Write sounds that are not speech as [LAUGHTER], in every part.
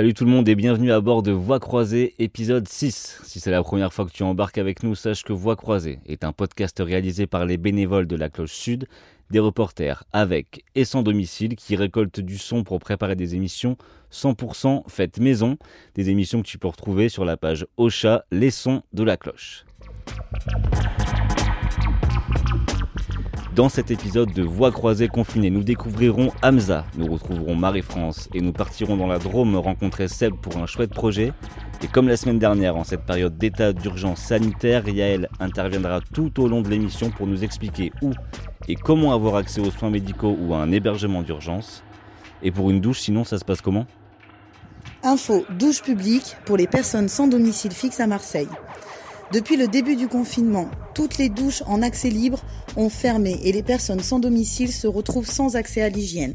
Salut tout le monde et bienvenue à bord de Voix Croisée, épisode 6. Si c'est la première fois que tu embarques avec nous, sache que Voix Croisée est un podcast réalisé par les bénévoles de la Cloche Sud, des reporters avec et sans domicile qui récoltent du son pour préparer des émissions 100% faites maison, des émissions que tu peux retrouver sur la page Ocha, les sons de la cloche. Dans cet épisode de Voix croisée confinée, nous découvrirons Hamza, nous retrouverons Marie-France et nous partirons dans la Drôme rencontrer Seb pour un chouette projet. Et comme la semaine dernière, en cette période d'état d'urgence sanitaire, Yael interviendra tout au long de l'émission pour nous expliquer où et comment avoir accès aux soins médicaux ou à un hébergement d'urgence. Et pour une douche, sinon, ça se passe comment? Info douche publique pour les personnes sans domicile fixe à Marseille. Depuis le début du confinement, toutes les douches en accès libre ont fermé et les personnes sans domicile se retrouvent sans accès à l'hygiène.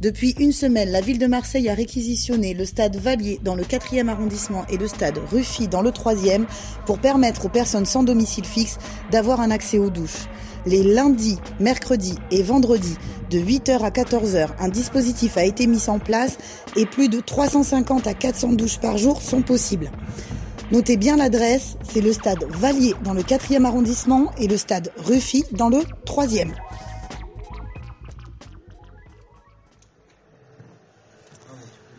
Depuis une semaine, la ville de Marseille a réquisitionné le stade Valier dans le 4e arrondissement et le stade Ruffy dans le 3e pour permettre aux personnes sans domicile fixe d'avoir un accès aux douches. Les lundis, mercredis et vendredis de 8h à 14h, un dispositif a été mis en place et plus de 350 à 400 douches par jour sont possibles. Notez bien l'adresse, c'est le stade Valier dans le 4e arrondissement et le stade Ruffy dans le 3e.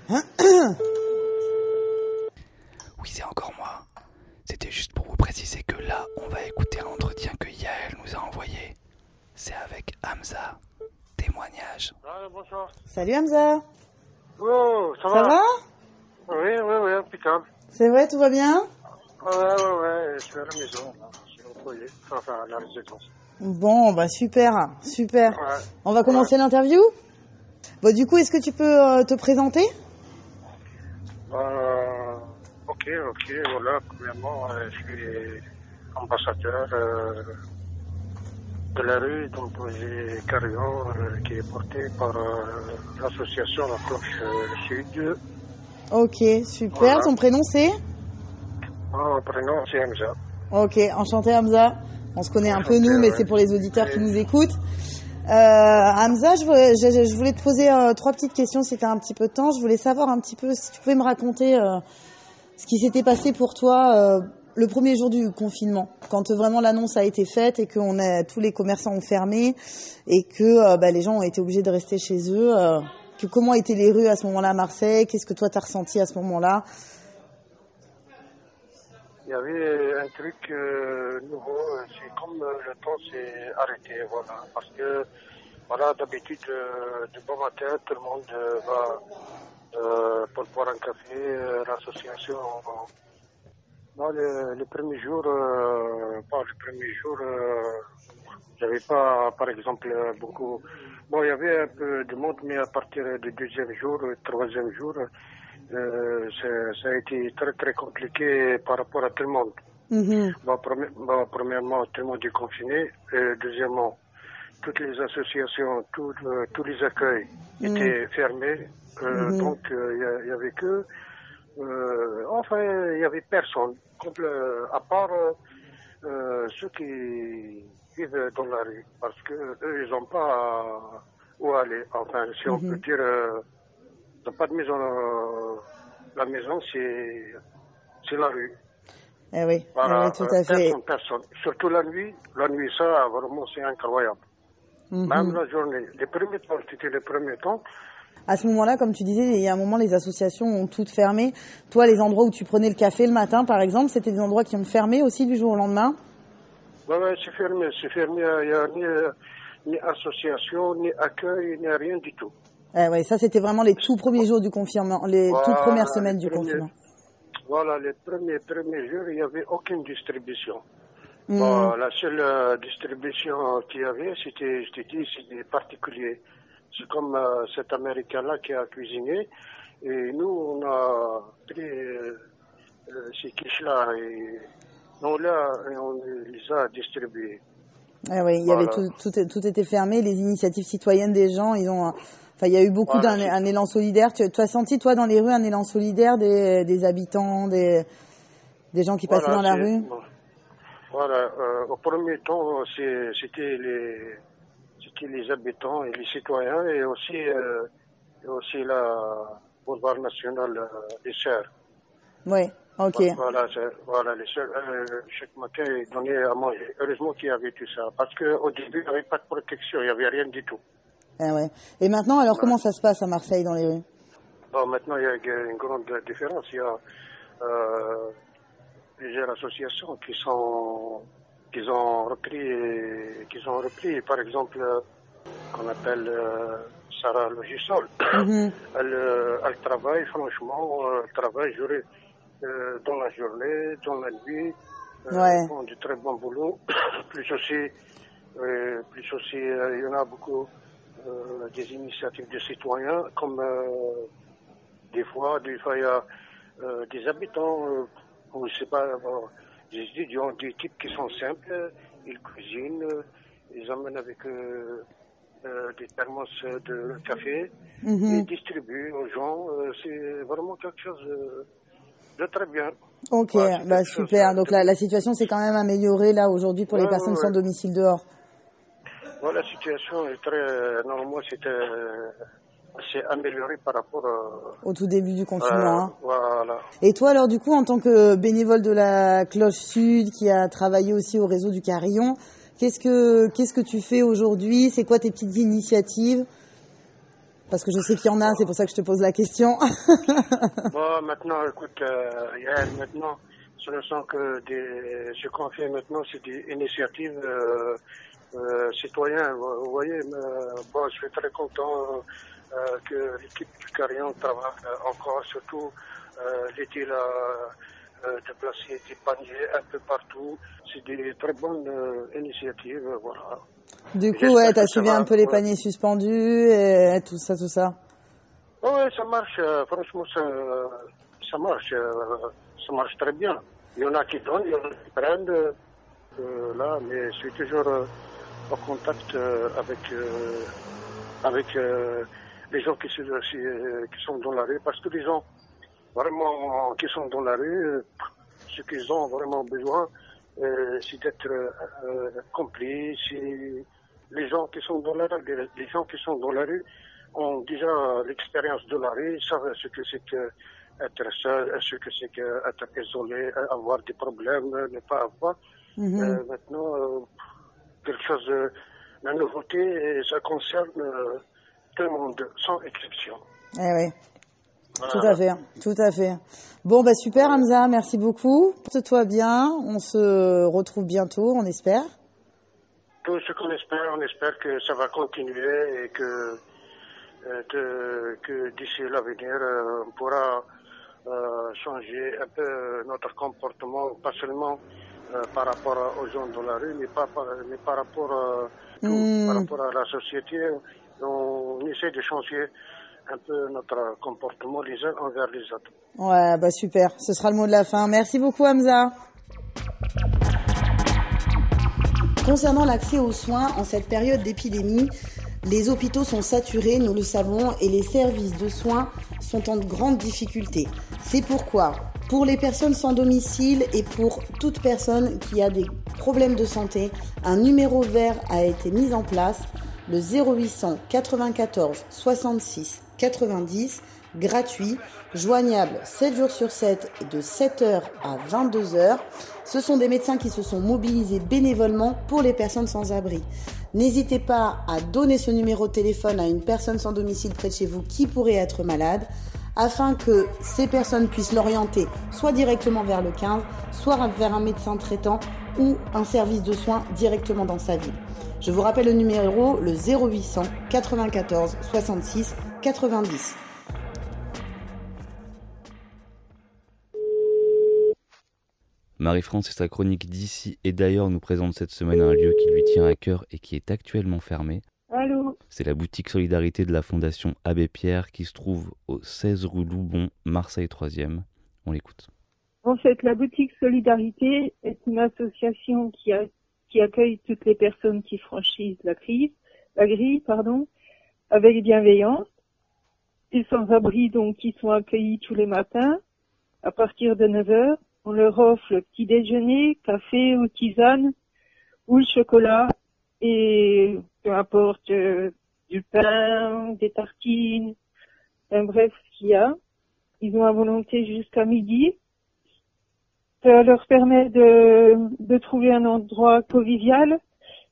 [COUGHS] Oui, c'est encore moi. C'était juste pour vous préciser que là, on va écouter un entretien que Yael nous a envoyé. C'est avec Hamza. Témoignage. Ah, bonsoir. Salut Hamza, Oh, ça, ça va? Oui, oui, oui, impeccable. C'est vrai, tout va bien Ouais, ouais, ouais, je suis à la maison, là. je suis au foyer, enfin à la résidence. Bon, bah super, super. Ouais. On va commencer l'interview Bon, du coup, est-ce que tu peux euh, te présenter? Euh, ok, ok, voilà, premièrement, euh, je suis ambassadeur euh, de la rue d'un projet Carillon qui est porté par l'association La Cloche Sud. Ok, super. Voilà. Ton prénom c'est Mon prénom, c'est Hamza. Ok, enchanté Hamza. On se connaît un peu nous, mais ouais. c'est pour les auditeurs qui nous écoutent. Euh, Hamza, je voulais, je, je voulais te poser euh, trois petites questions si tu as un petit peu de temps. Je voulais savoir un petit peu si tu pouvais me raconter euh, ce qui s'était passé pour toi euh, le premier jour du confinement, quand vraiment l'annonce a été faite et que on a, tous les commerçants ont fermé et que bah, les gens ont été obligés de rester chez eux. Comment étaient les rues à ce moment-là à Marseille Qu'est-ce que toi t'as ressenti à ce moment-là? Il y avait un truc euh, nouveau, c'est comme euh, le temps s'est arrêté, voilà. Parce que, voilà, d'habitude, euh, du bon matin, tout le monde euh, va pour boire un café, l'association. Moi, le, premier jour, j'avais pas, par exemple, beaucoup. Bon, il y avait un peu de monde, mais à partir du deuxième jour, troisième jour, euh, ça a été très très compliqué par rapport à tout le monde. Premi- bon, premièrement, tout le monde est confiné. Et deuxièmement, toutes les associations, tout, euh, tous les accueils Mhm. étaient fermés. Euh, Mhm. Donc, il y a- il y, avait que... enfin, il y avait personne, à part ceux qui vivent dans la rue. Parce que eux, ils n'ont pas où aller. Enfin, si on Mhm. peut dire, euh, ils n'ont pas de maison. euh, la maison, c'est la rue. Eh oui, Voilà, eh oui, tout euh, à fait. personne, personne. Surtout la nuit. La nuit, ça, vraiment, c'est incroyable. Mhm. Même la journée. Les premiers temps, c'était les premiers temps. À ce moment-là, comme tu disais, il y a un moment, les associations ont toutes fermé. Toi, les endroits où tu prenais le café le matin, par exemple, c'était des endroits qui ont fermé aussi du jour au lendemain? Ouais, c'est fermé. C'est fermé. Il n'y a ni, ni association, ni accueil, ni rien du tout. eh ouais, Ça, c'était vraiment les tout premiers jours du confinement, les toutes premières semaines du premiers- confinement. Voilà, les premiers, premiers jours, il n'y avait aucune distribution. Bon, la seule euh, distribution qu'il y avait, c'était, je te dis, c'est des particuliers. C'est comme euh, cet Américain-là qui a cuisiné. Et nous, on a pris euh, euh, ces quiches-là et on, on les a distribués. Eh oui, il y avait tout, tout, tout était fermé. Les initiatives citoyennes des gens, ils ont, enfin, il y a eu beaucoup Voilà, d'un élan solidaire. Tu, tu as senti toi dans les rues un élan solidaire des, des habitants, des, des gens qui passaient Voilà, dans la rue? Voilà, euh, au premier temps, c'était les, les habitants et les citoyens et aussi, euh, et aussi la, boulevard national euh, des Sœurs. Oui, ok. Voilà, voilà les chaque matin, ils donnaient à manger. Heureusement qu'il y avait tout ça, parce qu'au début, il n'y avait pas de protection, il n'y avait rien du tout. Eh ouais. Et maintenant, alors, comment ça se passe à Marseille dans les rues? Bon, Maintenant, il y a une grande différence. Il y a plusieurs associations qui sont qu'ils ont repris, qu'ils ont repris, par exemple, qu'on appelle euh, Sarah Logisol. Mhm. [COUGHS] elle, euh, elle, travaille, franchement, euh, elle travaille dans la journée, dans la nuit. Ouais. font du très bon boulot. [COUGHS] plus aussi, plus aussi, il y en a beaucoup des initiatives de citoyens, comme des fois, des fois, il y a des habitants, ou je sais pas, des étudiants, des types qui sont simples, ils cuisinent, ils amènent avec euh, des thermos de café mhm. et distribuent aux gens. Euh, c'est vraiment quelque chose de très bien. Ok, bah, super. Donc la, la situation s'est quand même améliorée là aujourd'hui pour les personnes sans domicile dehors. la situation est très. Normalement, c'était c'est amélioré par rapport au tout début du confinement. Hein. Voilà. Et toi alors du coup en tant que bénévole de la Cloche Sud qui a travaillé aussi au réseau du Carillon, Qu'est-ce que qu'est-ce que tu fais aujourd'hui? C'est quoi tes petites initiatives? Parce que je sais qu'il y en a, c'est pour ça que je te pose la question. [LAUGHS] bon, maintenant, écoute, euh, maintenant, ce ne sont que des, ce qu'on maintenant, c'est des initiatives euh, euh, citoyennes. Vous voyez, bon, je suis très content que l'équipe du Carillon travaille encore, surtout l'été là de placer des paniers un peu partout. C'est des très bonnes initiatives, voilà. Du coup, ouais, t'as suivi un peu les paniers suspendus et tout ça, tout ça. Oui, ça marche. Euh, franchement, ça, ça marche. ça marche très bien. Il y en a qui donnent, il y en a qui prennent. là, mais je suis toujours en contact avec avec les gens qui, qui sont dans la rue parce que les gens vraiment qui sont dans la rue, ce qu'ils ont vraiment besoin, euh, c'est d'être euh, compris. Les gens qui sont dans la rue, les gens qui sont dans la rue ont déjà l'expérience de la rue, savent ce que c'est que être seul, ce que c'est que être isolé, avoir des problèmes, ne pas avoir. Mhm. Euh, maintenant, quelque chose, la nouveauté, ça concerne tout le monde, sans exception. Eh oui. Tout à fait, tout à fait. Bon, bah super Hamza, merci beaucoup. Porte-toi bien, on se retrouve bientôt, on espère. Tout ce qu'on espère, on espère que ça va continuer et que, euh, que d'ici l'avenir, euh, on pourra euh, changer un peu notre comportement, pas seulement par rapport aux gens dans la rue, mais, pas par, mais par, rapport, hmm. par rapport à la société. On essaie de changer un peu notre comportement les uns envers les autres. Ouais, bah super, ce sera le mot de la fin. Merci beaucoup Hamza. Concernant l'accès aux soins en cette période d'épidémie, les hôpitaux sont saturés, nous le savons, et les services de soins sont en grande difficulté. C'est pourquoi, pour les personnes sans domicile et pour toute personne qui a des problèmes de santé, un numéro vert a été mis en place, le 0800 94 66 90, gratuit, joignable 7 jours sur 7 de 7h à 22h. Ce sont des médecins qui se sont mobilisés bénévolement pour les personnes sans abri. N'hésitez pas à donner ce numéro de téléphone à une personne sans domicile près de chez vous qui pourrait être malade afin que ces personnes puissent l'orienter soit directement vers le 15, soit vers un médecin traitant ou un service de soins directement dans sa ville. Je vous rappelle le numéro, le 0800 94 66 90. Marie-France et sa chronique d'ici et d'ailleurs nous présente cette semaine un lieu qui lui tient à cœur et qui est actuellement fermé. Allô C'est la boutique Solidarité de la Fondation Abbé Pierre qui se trouve au 16 rue Loubon, Marseille 3e. On l'écoute. En fait, la boutique Solidarité est une association qui, qui accueille toutes les personnes qui franchissent la crise, la grille, pardon, avec bienveillance les sans-abri donc qui sont accueillis tous les matins à partir de 9 heures. On leur offre le petit déjeuner, café ou tisane ou le chocolat et peu importe euh, du pain, des tartines, un bref ce qu'il y a. Ils ont à volonté jusqu'à midi. Ça leur permet de, de trouver un endroit convivial,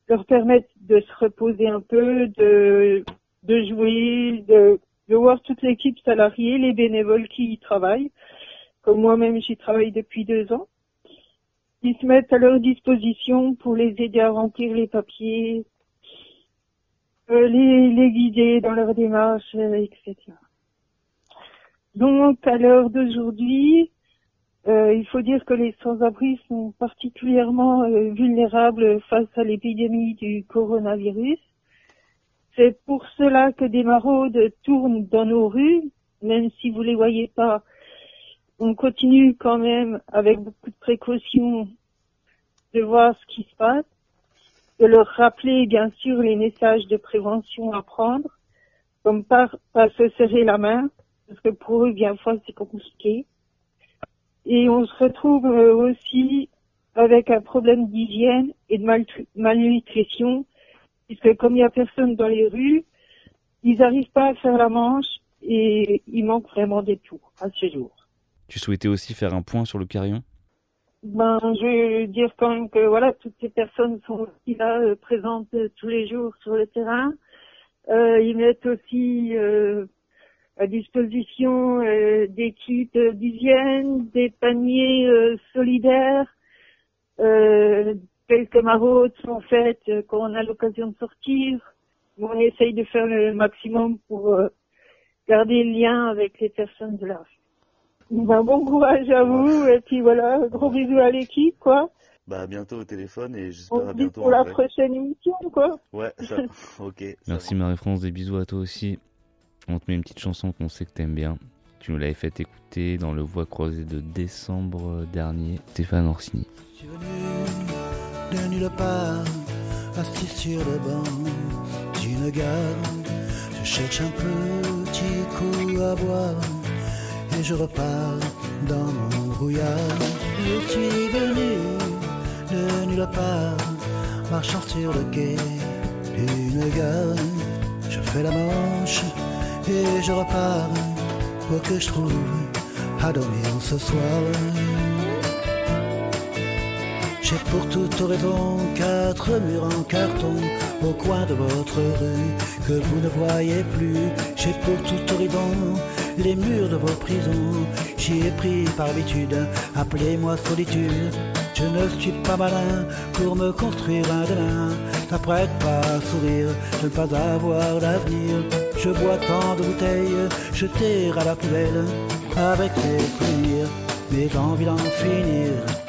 leur permettre de se reposer un peu, de, de jouer, de, de voir toute l'équipe salariée, les bénévoles qui y travaillent. Comme moi-même, j'y travaille depuis deux ans. Ils se mettent à leur disposition pour les aider à remplir les papiers, euh, les, les guider dans leur démarche, euh, etc. Donc, à l'heure d'aujourd'hui, euh, il faut dire que les sans-abri sont particulièrement euh, vulnérables face à l'épidémie du coronavirus. C'est pour cela que des maraudes tournent dans nos rues, même si vous les voyez pas. On continue quand même avec beaucoup de précautions de voir ce qui se passe, de leur rappeler bien sûr les messages de prévention à prendre, comme pas, pas se serrer la main, parce que pour eux, bien fois, c'est compliqué. Et on se retrouve euh, aussi avec un problème d'hygiène et de malnutrition, puisque comme il n'y a personne dans les rues, ils n'arrivent pas à faire la manche et il manque vraiment des tours à ce jour. Tu souhaitais aussi faire un point sur le carillon? Ben, je veux dire quand même que voilà, toutes ces personnes sont aussi là, euh, présentes euh, tous les jours sur le terrain. Euh, ils mettent aussi euh, à disposition des kits d'hygiène, des paniers solidaires. Euh, quelques maraudes sont faites euh, quand on a l'occasion de sortir. On essaye de faire le maximum pour euh, garder le lien avec les personnes de la rue. Ben, bon courage à vous et puis voilà, gros bisous à l'équipe quoi. Bah à bientôt au téléphone et j'espère à bientôt pour la vrai. prochaine émission quoi. Ouais, [LAUGHS] ça. ok. Merci Marie-France, des bisous à toi aussi. On te met une petite chanson qu'on sait que t'aimes bien. Tu nous l'avais fait écouter dans le Voix croisée de décembre dernier. Stéphane Orsini. De nulle part, assis sur le banc d'une gare. Je cherche un petit coup à boire et je repars dans mon brouillard. Je suis venu de nulle part, marchant sur le quai d'une gare. Je fais la manche et je repars pour que je trouve à dormir ce soir. J'ai pour toute raison quatre murs en carton au coin de votre rue que vous ne voyez plus. J'ai pour toute raison les murs de vos prisons. J'y ai pris par habitude, appelez-moi solitude. Je ne suis pas malin pour me construire un demain. T'apprête pas à sourire de ne pas avoir d'avenir. Je bois tant de bouteilles jetées à la poubelle avec les souvenirs, mes envies d'en finir.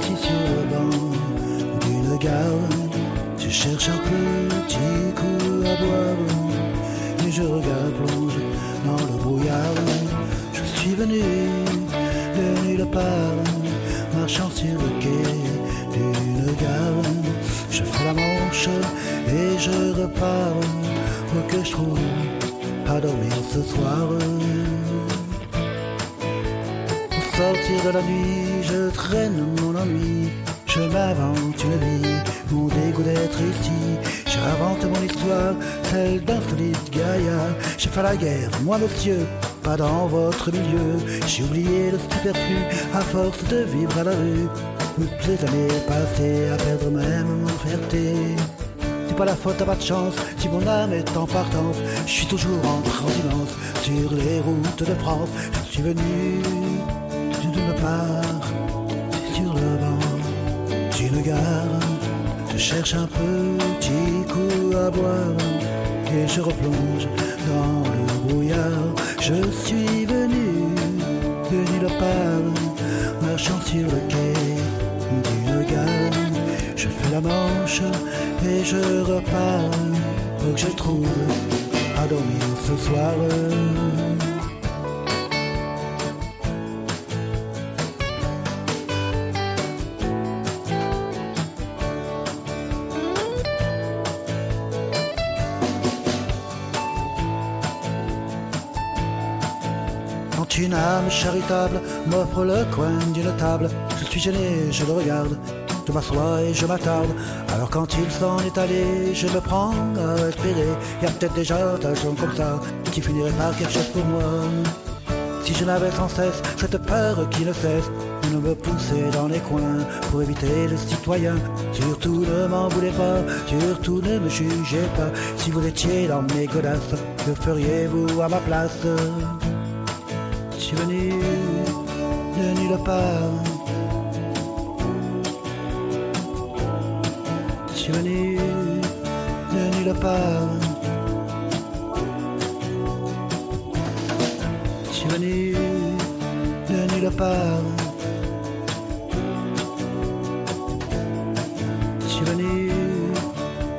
Si sur le banc d'une gare, je cherche un petit coup à boire, et je regarde plonge dans le brouillard. Je suis venu de nulle part, marchant sur le quai d'une gare. Je fais la manche et je repars, que je trouve à dormir ce soir. Sortir de la nuit, je traîne mon ennui. Je m'invente une vie, mon dégoût d'être ici. J'invente mon histoire, celle d'un solide gaillard. J'ai fait la guerre, moi monsieur, pas dans votre milieu. J'ai oublié le superflu à force de vivre à la rue. Toutes les années passées à perdre même mon fierté. C'est pas la faute à pas de chance si mon âme est en partance. Je suis toujours en transhumance sur les routes de France. Je suis venu part, sur le banc d'une gare. Je cherche un petit coup à boire et je replonge dans le brouillard. Je suis venu de nulle part, marchant sur le quai d'une gare. Je fais la manche et je repars pour que je trouve à dormir ce soir. Une âme charitable m'offre le coin d'une table, je suis gêné, je le regarde. Je m'assois et je m'attarde. Alors quand il s'en est allé, je me prends à espérer. Y a peut-être déjà un gens comme ça qui finirait par quelque chose pour moi. Si je n'avais sans cesse cette peur qui ne cesse de me pousser dans les coins pour éviter le citoyen. Surtout ne m'en voulez pas, surtout ne me jugez pas. Si vous étiez dans mes godasses, que feriez-vous à ma place? Suis venu de nulle part. Je suis venu de nulle part. venu de nulle part. Je suis venu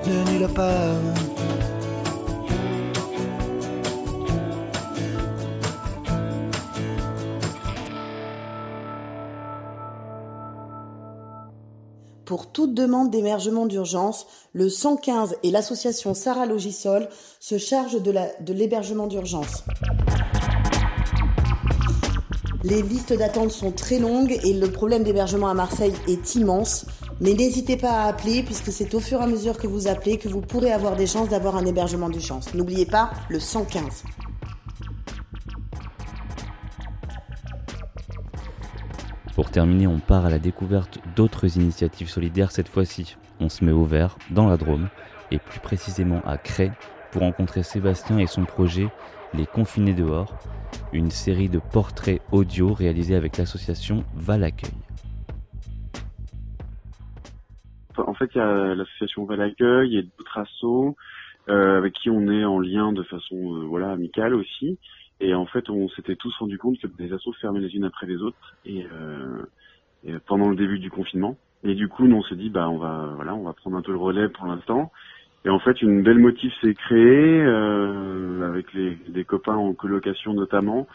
de nulle part. Pour toute demande d'émergement d'urgence, le 115 et l'association Sarah Logisol se chargent de l'hébergement d'urgence. Les listes d'attente sont très longues et le problème d'hébergement à Marseille est immense. Mais n'hésitez pas à appeler puisque c'est au fur et à mesure que vous appelez que vous pourrez avoir des chances d'avoir un hébergement d'urgence. N'oubliez pas le 115. Pour terminer, on part à la découverte d'autres initiatives solidaires cette fois-ci. On se met au vert, dans la Drôme, et plus précisément à Cray, pour rencontrer Sébastien et son projet Les Confinés dehors, une série de portraits audio réalisés avec l'association Val Accueil. En fait, il y a l'association Val Accueil et d'autres assos euh, avec qui on est en lien de façon euh, voilà amicale aussi. Et en fait, on s'était tous rendu compte que des assos fermaient les unes après les autres et, euh, pendant le début du confinement. Et du coup, nous on s'est dit bah on va voilà on va prendre un peu le relais pour l'instant et en fait, une belle motif s'est créée euh, avec les, des copains en colocation notamment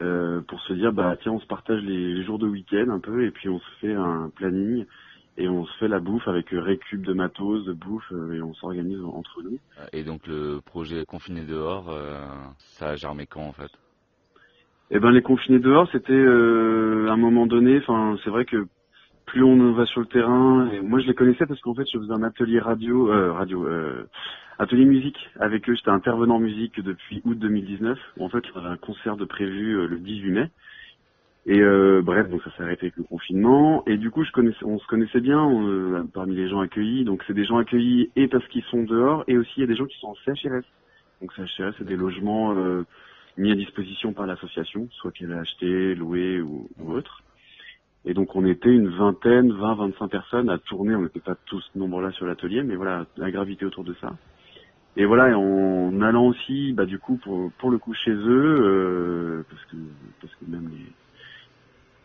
euh, pour se dire bah tiens on se partage les, jours de week-end un peu et puis on se fait un planning et on se fait la bouffe avec récup de matos, de bouffe euh, et on s'organise entre nous. Et donc le projet confiné dehors, ça a germé quand en fait? Eh ben les confinés dehors, c'était à un moment donné. Enfin c'est vrai que plus on va sur le terrain, et moi je les connaissais parce qu'en fait je faisais un atelier radio, euh, radio, euh, atelier musique avec eux. J'étais intervenant musique depuis août 2019. en fait j'avais un concert de prévu euh, le 18 mai. Et euh, bref, donc ça s'est arrêté avec le confinement. Et du coup, je on se connaissait bien euh, parmi les gens accueillis. Donc c'est des gens accueillis et parce qu'ils sont dehors, et aussi il y a des gens qui sont en CHRS. Donc CHRS, c'est des logements mis à disposition par l'association, soit qu'elle a acheté, loué ou, ou autre. Et donc on était une vingtaine, 20, 25 personnes à tourner. On n'était pas tous nombreux-là sur l'atelier, mais voilà, la gravité autour de ça. Et voilà, en allant aussi, bah du coup pour pour le coup chez eux, euh, parce que parce que même les,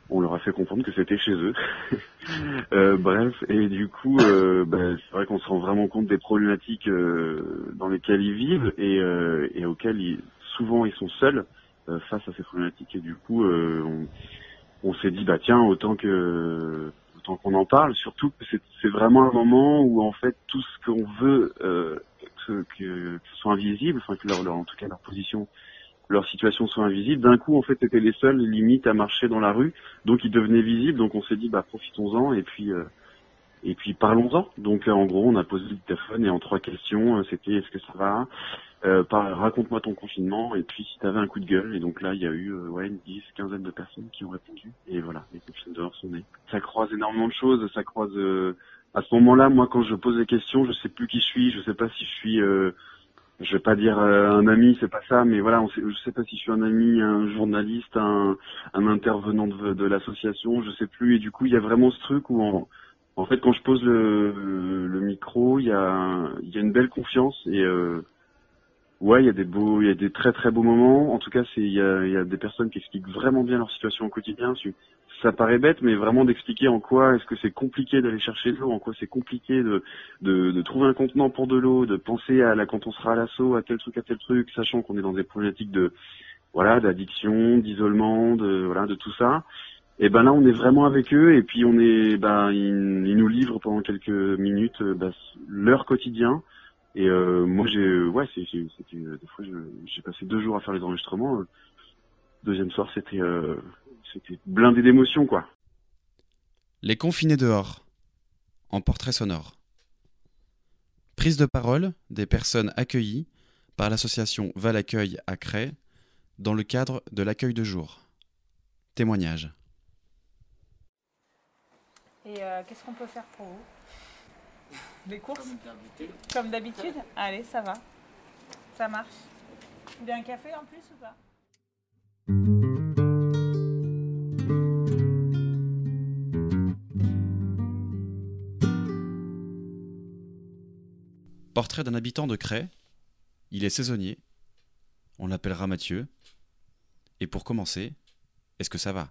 on leur a fait comprendre que c'était chez eux. [LAUGHS] euh, bref, et du coup, euh, bah, c'est vrai qu'on se rend vraiment compte des problématiques euh, dans lesquelles ils vivent et, euh, et auxquelles ils, souvent ils sont seuls face à ces problématiques. Et du coup, on, on s'est dit bah tiens autant que autant qu'on en parle, surtout que c'est vraiment un moment où en fait tout ce qu'on veut euh, que, que, ce soit invisible, enfin que leur, en tout cas leur position, leur situation soit invisible. D'un coup en fait c'était les seuls limites à marcher dans la rue, donc ils devenaient visibles. Donc on s'est dit bah profitons-en et puis euh, et puis parlons-en. Donc en gros on a posé le téléphone et en trois questions euh, c'était est-ce que ça va? Euh, raconte-moi ton confinement et puis si t'avais un coup de gueule. Et donc là il y a eu euh, ouais une dix quinzaine de personnes qui ont répondu. Et voilà les confinés dehors sont nés. Ça croise énormément de choses. Ça croise euh, à ce moment-là moi quand je pose des questions je sais plus qui je suis. Je sais pas si je suis euh, je vais pas dire un ami c'est pas ça mais voilà on sait, je sais pas si je suis un ami un journaliste un, intervenant de, de l'association je sais plus. Et du coup il y a vraiment ce truc où en, en fait quand je pose le, le micro il y a y a une belle confiance et Ouais, il y a des beaux, il y a des très très beaux moments. En tout cas, c'est il y a, des personnes qui expliquent vraiment bien leur situation au quotidien. Ça paraît bête, mais vraiment d'expliquer en quoi est-ce que c'est compliqué d'aller chercher de l'eau, en quoi c'est compliqué de, de, trouver un contenant pour de l'eau, de penser à la quand on sera à l'assaut, à tel truc, à tel truc, sachant qu'on est dans des problématiques de voilà d'addiction, d'isolement, de voilà de tout ça. Et ben là, on est vraiment avec eux et puis on est, ben ils, nous livrent pendant quelques minutes ben, leur quotidien et euh, moi, j'ai, ouais, c'était des fois, j'ai passé deux jours à faire les enregistrements. Deuxième soir, c'était, euh, c'était blindé d'émotions, quoi. Les confinés dehors. en portrait sonore. Prise de parole des personnes accueillies par l'association Val Accueil à Cray dans le cadre de l'accueil de jour. Témoignage. Et euh, qu'est-ce qu'on peut faire pour vous? Les courses Comme d'habitude Allez, ça va. Ça marche. Vous voulez un café en plus ou pas? Portrait d'un habitant de Cray. Il est saisonnier. On l'appellera Mathieu. Et pour commencer, est-ce que ça va?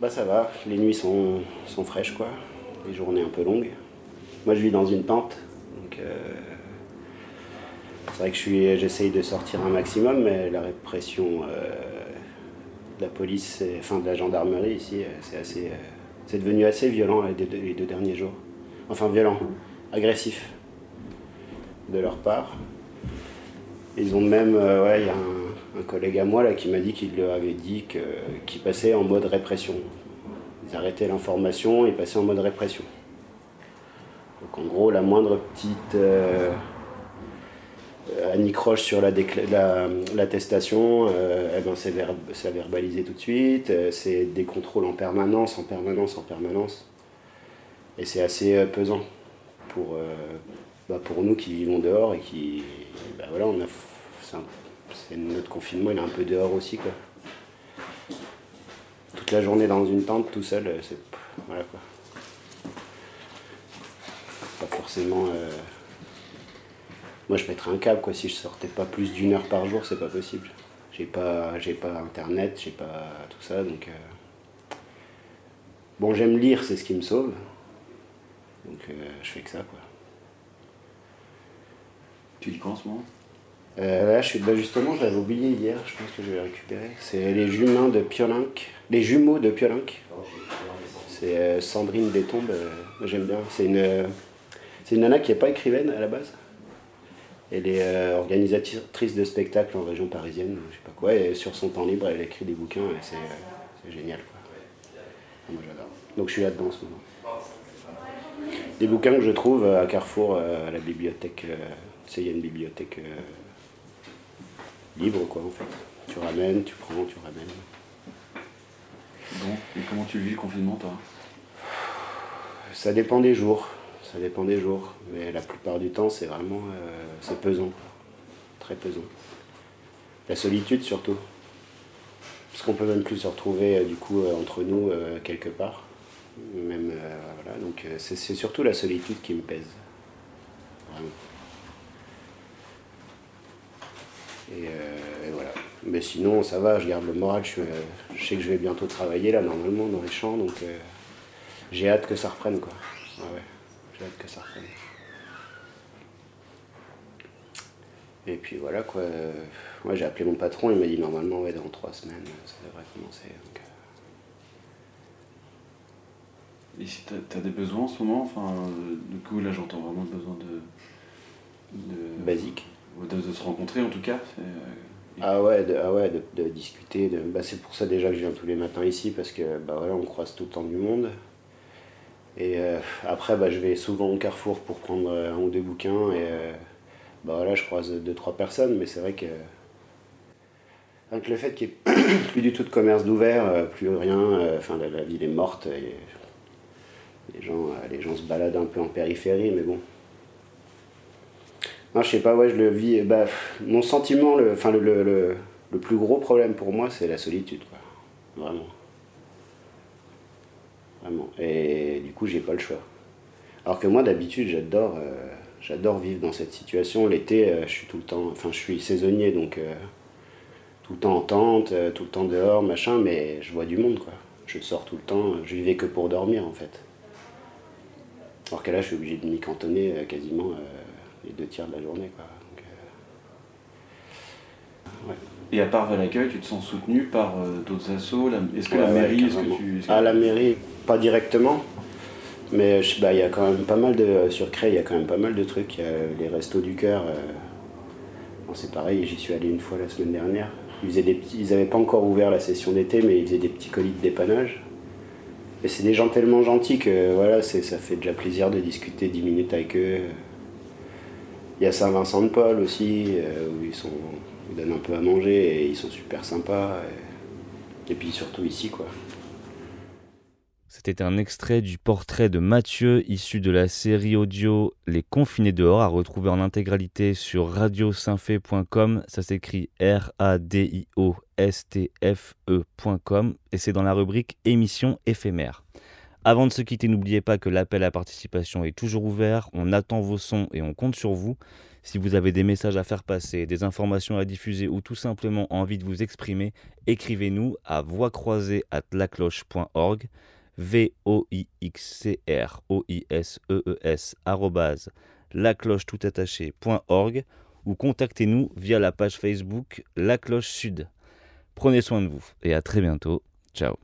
Bah ça va, les nuits sont, sont fraîches quoi, les journées un peu longues. Moi je vis dans une tente, donc euh, c'est vrai que je suis, j'essaye de sortir un maximum, mais la répression euh, de la police, enfin de la gendarmerie ici, euh, c'est assez, c'est devenu assez violent les deux, derniers jours. Enfin violent, agressif de leur part. Ils ont même, ouais, il y a un, collègue à moi là qui m'a dit qu'il leur avait dit que, qu'ils passaient en mode répression. Ils arrêtaient l'information et passaient en mode répression. Donc en gros, la moindre petite euh, anicroche sur la décla- la- l'attestation, euh, eh ben, c'est, verb- c'est verbalisé tout de suite. euh, c'est des contrôles en permanence, en permanence, en permanence. Et c'est assez pesant pour, bah, pour nous qui vivons dehors et qui. bah, c'est notre confinement, il est un peu dehors aussi. Toute la journée dans une tente, tout seul, c'est. Voilà, quoi. Pas forcément. euh, Moi, je mettrais un câble, quoi. Si je sortais pas plus d'une heure par jour, c'est pas possible. J'ai pas, j'ai pas internet, j'ai pas tout ça, donc. euh, Bon, j'aime lire, c'est ce qui me sauve. Donc, euh, je fais que ça, quoi. Tu lis quoi en ce moment? Euh, là, je suis, bah, justement, je l'avais oublié hier, je pense que je vais récupérer. C'est les jumeaux de Piolinck. Les jumeaux de Piolinck. C'est euh, Sandrine Détombe, euh, j'aime bien. C'est une, c'est une nana qui n'est pas écrivaine à la base. Elle est euh, organisatrice de spectacles en région parisienne, je sais pas quoi, et sur son temps libre, elle écrit des bouquins et c'est, euh, c'est génial. Quoi. Moi j'adore. Donc je suis là-dedans en ce moment. Des bouquins que je trouve à Carrefour, euh, à la bibliothèque. euh, tu sais, il y a une bibliothèque euh, libre, quoi, en fait. Tu ramènes, tu prends, tu ramènes. Bon, et comment tu vis le confinement, toi? Ça dépend des jours. Ça dépend des jours. Mais la plupart du temps, c'est vraiment. euh, c'est pesant. Très pesant. La solitude, surtout. Parce qu'on peut même plus se retrouver, euh, du coup, euh, entre nous, quelque part. Même. voilà. Donc, c'est surtout la solitude qui me pèse. Vraiment. Et, voilà. Mais sinon, ça va, je garde le moral. Je, sais que je vais bientôt travailler, là, normalement, dans les champs. Donc. j'ai hâte que ça reprenne quoi. Ouais. J'ai hâte que ça reprenne. Et puis voilà quoi. Ouais, j'ai appelé mon patron, il m'a dit normalement ouais dans trois semaines ça devrait commencer. donc, euh. Et si t'as as des besoins en ce moment, enfin, du coup là j'entends vraiment le besoin de. de Basique. De, de se rencontrer en tout cas. euh, Ah ouais, de, ah ouais, de, de discuter. De, bah, c'est pour ça déjà que je viens tous les matins ici parce que bah voilà, on croise tout le temps du monde. Et euh, après, bah, je vais souvent au Carrefour pour prendre euh, un ou deux bouquins et euh, bah voilà, je croise deux trois personnes, mais c'est vrai que avec le fait qu'il n'y ait [COUGHS] plus du tout de commerce d'ouvert, plus rien, enfin la, la ville est morte et les gens, les gens se baladent un peu en périphérie, mais bon. Non, je sais pas, ouais, je le vis. Bah, mon sentiment, le, enfin, le, le- le plus gros problème pour moi, c'est la solitude, quoi. Vraiment. Vraiment. Et du coup, j'ai pas le choix. Alors que moi, d'habitude, j'adore, euh, j'adore vivre dans cette situation. L'été, euh, je suis tout le temps, enfin, je suis saisonnier, donc euh, tout le temps en tente, tout le temps dehors, machin, mais je vois du monde, quoi. Je sors tout le temps, je vivais que pour dormir, en fait. Alors que là, je suis obligé de m'y cantonner quasiment les deux tiers de la journée, quoi. Ouais. Et à part Valaccueil, tu te sens soutenu par euh, d'autres assos la- Est-ce que Ouais, la ouais, mairie, est-ce que tu. est-ce que- À la mairie, pas directement, mais bah, il y a quand même pas mal de. Sur Cray, il y a quand même pas mal de trucs. Il y a les restos du cœur. euh, bon, c'est pareil, j'y suis allé une fois la semaine dernière. Ils, faisaient des petits, ils avaient pas encore ouvert la session d'été, mais ils faisaient des petits colis de dépannage. Et c'est des gens tellement gentils que voilà, c'est, ça fait déjà plaisir de discuter 10 minutes avec eux. Il y a Saint-Vincent-de-Paul aussi, euh, où ils, sont, ils donnent un peu à manger et ils sont super sympas. Et, puis surtout ici, quoi. C'était un extrait du portrait de Mathieu issu de la série audio Les Confinés dehors à retrouver en intégralité sur radiosaintfait.com. Ça s'écrit R-A-D-I-O-S-T-F-E.com et c'est dans la rubrique émission éphémère. Avant de se quitter, n'oubliez pas que l'appel à participation est toujours ouvert. On attend vos sons et on compte sur vous. Si vous avez des messages à faire passer, des informations à diffuser ou tout simplement envie de vous exprimer, écrivez-nous à voixcroisée@lacloche.org V-O-I-X-C-R-O-I-S-E-E-S arrobase la cloche tout attaché.org ou contactez-nous via la page Facebook La Cloche Sud. Prenez soin de vous et à très bientôt. Ciao.